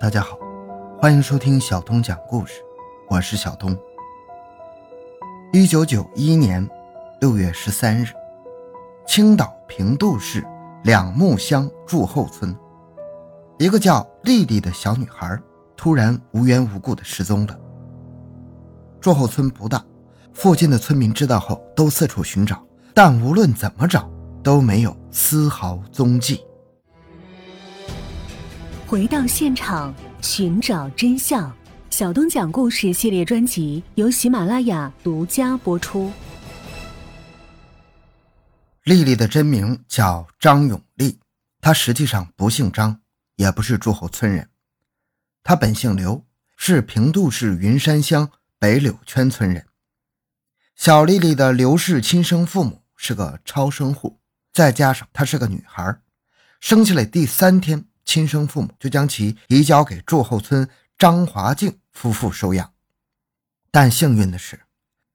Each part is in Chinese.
大家好，欢迎收听小东讲故事，我是小东。一九九一年六月十三日，青岛平度市两木乡祝后村，一个叫丽丽的小女孩突然无缘无故的失踪了。祝后村不大，附近的村民知道后都四处寻找，但无论怎么找都没有丝毫踪迹。回到现场寻找真相，小东讲故事系列专辑由喜马拉雅独家播出。丽丽的真名叫张永丽，她实际上不姓张，也不是祝后村人，她本姓刘，是平度市云山乡北柳圈村人。小丽丽的刘氏亲生父母是个超生户，再加上她是个女孩，生下来第三天。亲生父母就将其移交给祝后村张华静夫妇收养，但幸运的是，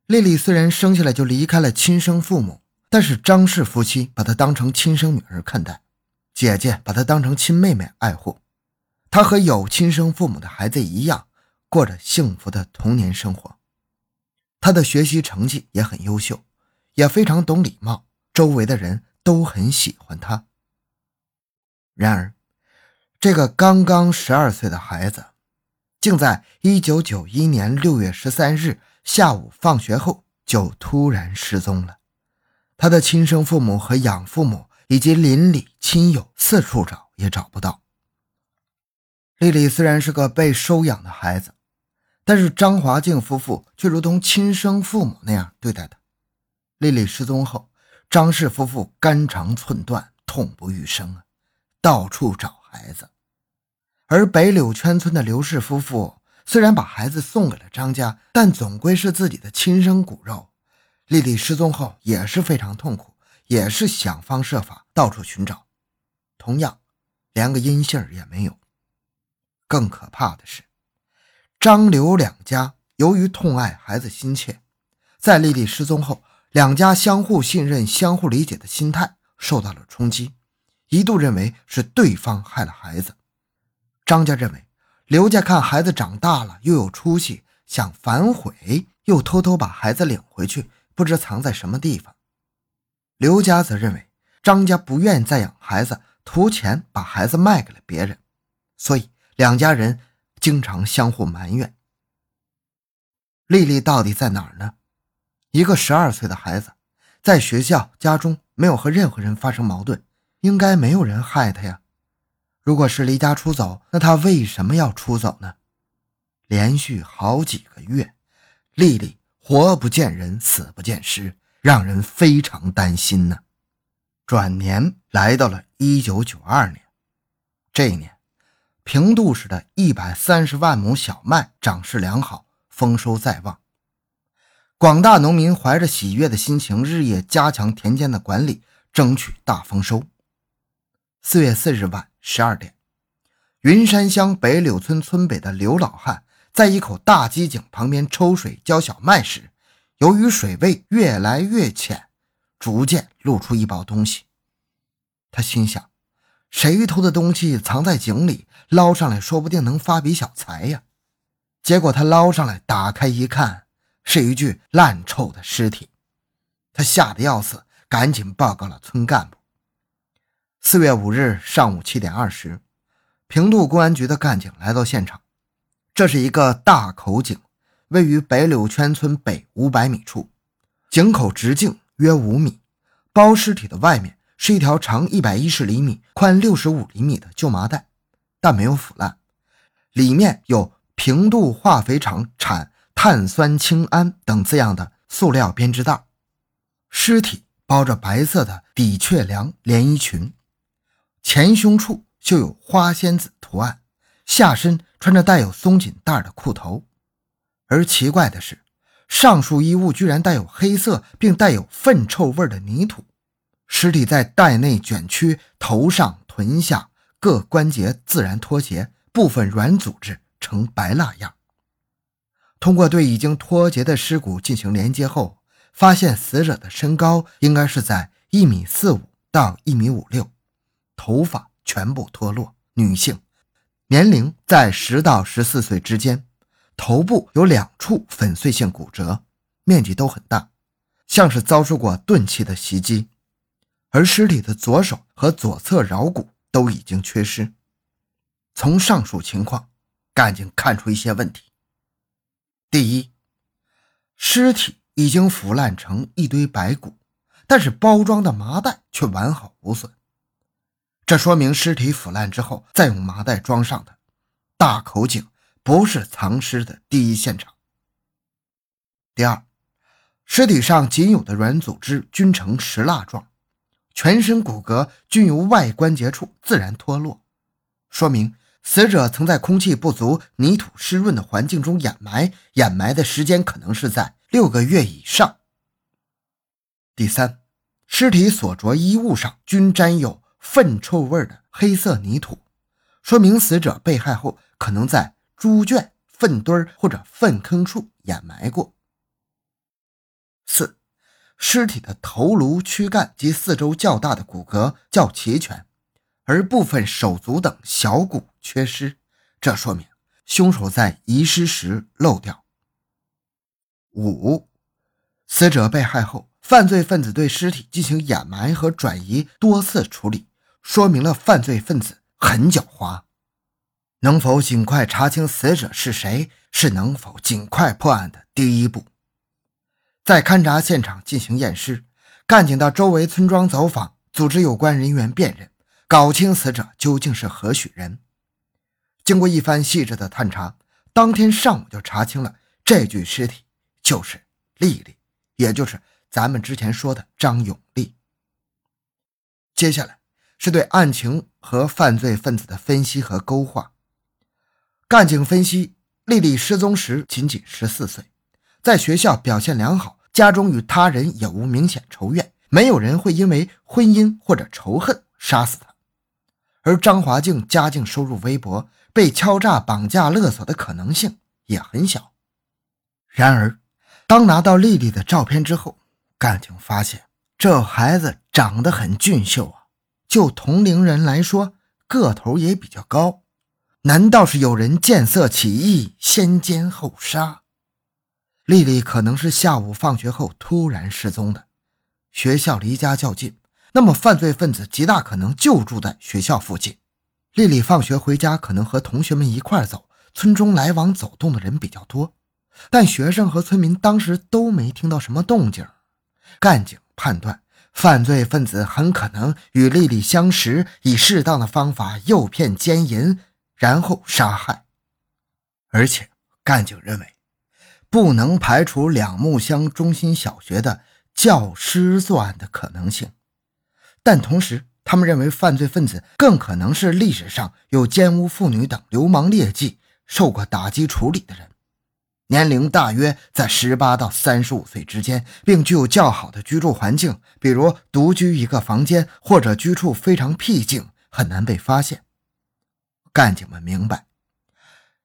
丽丽虽然生下来就离开了亲生父母，但是张氏夫妻把她当成亲生女儿看待，姐姐把她当成亲妹妹爱护，她和有亲生父母的孩子一样，过着幸福的童年生活。她的学习成绩也很优秀，也非常懂礼貌，周围的人都很喜欢她。然而。这个刚刚十二岁的孩子，竟在一九九一年六月十三日下午放学后就突然失踪了。他的亲生父母和养父母以及邻里亲友四处找也找不到。丽丽虽然是个被收养的孩子，但是张华静夫妇却如同亲生父母那样对待她。丽丽失踪后，张氏夫妇肝肠寸断，痛不欲生啊，到处找孩子。而北柳圈村的刘氏夫妇虽然把孩子送给了张家，但总归是自己的亲生骨肉。丽丽失踪后也是非常痛苦，也是想方设法到处寻找，同样连个音信儿也没有。更可怕的是，张刘两家由于痛爱孩子心切，在丽丽失踪后，两家相互信任、相互理解的心态受到了冲击，一度认为是对方害了孩子。张家认为，刘家看孩子长大了又有出息，想反悔，又偷偷把孩子领回去，不知藏在什么地方。刘家则认为，张家不愿意再养孩子，图钱把孩子卖给了别人，所以两家人经常相互埋怨。丽丽到底在哪儿呢？一个十二岁的孩子，在学校、家中没有和任何人发生矛盾，应该没有人害他呀。如果是离家出走，那他为什么要出走呢？连续好几个月，丽丽活不见人，死不见尸，让人非常担心呢。转年来到了一九九二年，这一年，平度市的一百三十万亩小麦长势良好，丰收在望。广大农民怀着喜悦的心情，日夜加强田间的管理，争取大丰收。四月四日晚。十二点，云山乡北柳村村北的刘老汉在一口大机井旁边抽水浇小麦时，由于水位越来越浅，逐渐露出一包东西。他心想：谁偷的东西藏在井里，捞上来说不定能发笔小财呀！结果他捞上来，打开一看，是一具烂臭的尸体。他吓得要死，赶紧报告了村干部。四月五日上午七点二十，平度公安局的干警来到现场。这是一个大口井，位于北柳圈村北五百米处，井口直径约五米。包尸体的外面是一条长一百一十厘米、宽六十五厘米的旧麻袋，但没有腐烂。里面有“平度化肥厂产碳酸氢铵”等字样的塑料编织袋。尸体包着白色的的确凉连衣裙。前胸处绣有花仙子图案，下身穿着带有松紧带的裤头，而奇怪的是，上述衣物居然带有黑色并带有粪臭味的泥土。尸体在袋内卷曲，头上、臀下各关节自然脱节，部分软组织呈白蜡样。通过对已经脱节的尸骨进行连接后，发现死者的身高应该是在一米四五到一米五六。头发全部脱落，女性，年龄在十到十四岁之间，头部有两处粉碎性骨折，面积都很大，像是遭受过钝器的袭击。而尸体的左手和左侧桡骨都已经缺失。从上述情况，干警看出一些问题。第一，尸体已经腐烂成一堆白骨，但是包装的麻袋却完好无损，这说明尸体腐烂之后再用麻袋装上的。大口井不是藏尸的第一现场。第二，尸体上仅有的软组织均呈石蜡状。全身骨骼均由外关节处自然脱落，说明死者曾在空气不足、泥土湿润的环境中掩埋，掩埋的时间可能是在六个月以上。第三，尸体所着衣物上均沾有粪臭味的黑色泥土，说明死者被害后可能在猪圈、粪堆或者粪坑处掩埋过。四。尸体的头颅、躯干及四周较大的骨骼较齐全，而部分手足等小骨缺失，这说明凶手在遗失时漏掉。五，死者被害后，犯罪分子对尸体进行掩埋和转移多次处理，说明了犯罪分子很狡猾。能否尽快查清死者是谁，是能否尽快破案的第一步。在勘察现场进行验尸，干警到周围村庄走访，组织有关人员辨认，搞清死者究竟是何许人。经过一番细致的探查，当天上午就查清了这具尸体就是丽丽，也就是咱们之前说的张永丽。接下来是对案情和犯罪分子的分析和勾画。干警分析，丽丽失踪时仅仅十四岁。在学校表现良好，家中与他人也无明显仇怨，没有人会因为婚姻或者仇恨杀死他。而张华静家境收入微薄，被敲诈、绑架、勒索的可能性也很小。然而，当拿到丽丽的照片之后，干警发现这孩子长得很俊秀啊，就同龄人来说，个头也比较高。难道是有人见色起意，先奸后杀？丽丽可能是下午放学后突然失踪的，学校离家较近，那么犯罪分子极大可能就住在学校附近。丽丽放学回家可能和同学们一块走，村中来往走动的人比较多，但学生和村民当时都没听到什么动静。干警判断，犯罪分子很可能与丽丽相识，以适当的方法诱骗奸淫，然后杀害。而且，干警认为。不能排除两木乡中心小学的教师作案的可能性，但同时，他们认为犯罪分子更可能是历史上有奸污妇女等流氓劣迹、受过打击处理的人，年龄大约在十八到三十五岁之间，并具有较好的居住环境，比如独居一个房间或者居处非常僻静，很难被发现。干警们明白，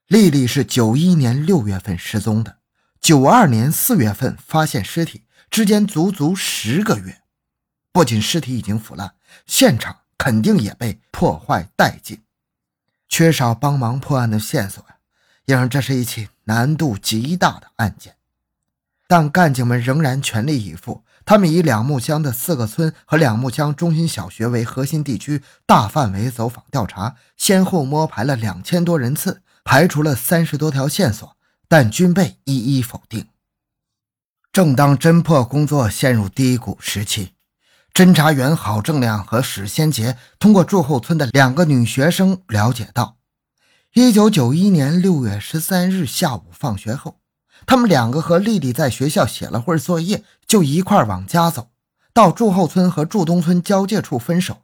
丽丽是九一年六月份失踪的。九二年四月份发现尸体之间足足十个月，不仅尸体已经腐烂，现场肯定也被破坏殆尽，缺少帮忙破案的线索呀，也让这是一起难度极大的案件。但干警们仍然全力以赴，他们以两木乡的四个村和两木乡中心小学为核心地区，大范围走访调查，先后摸排了两千多人次，排除了三十多条线索。但均被一一否定。正当侦破工作陷入低谷时期，侦查员郝正亮和史先杰通过祝后村的两个女学生了解到，一九九一年六月十三日下午放学后，他们两个和丽丽在学校写了会儿作业，就一块往家走，到祝后村和祝东村交界处分手。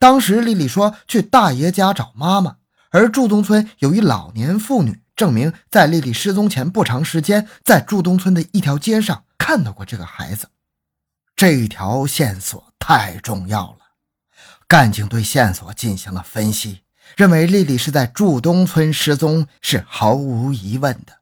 当时丽丽说去大爷家找妈妈，而祝东村有一老年妇女。证明在丽丽失踪前不长时间，在祝东村的一条街上看到过这个孩子。这条线索太重要了，干警对线索进行了分析，认为丽丽是在祝东村失踪是毫无疑问的。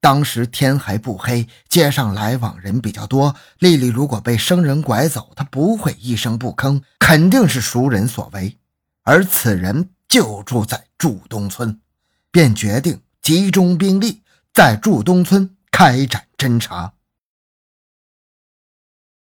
当时天还不黑，街上来往人比较多，丽丽如果被生人拐走，她不会一声不吭，肯定是熟人所为，而此人就住在祝东村，便决定集中兵力在祝东村开展侦查。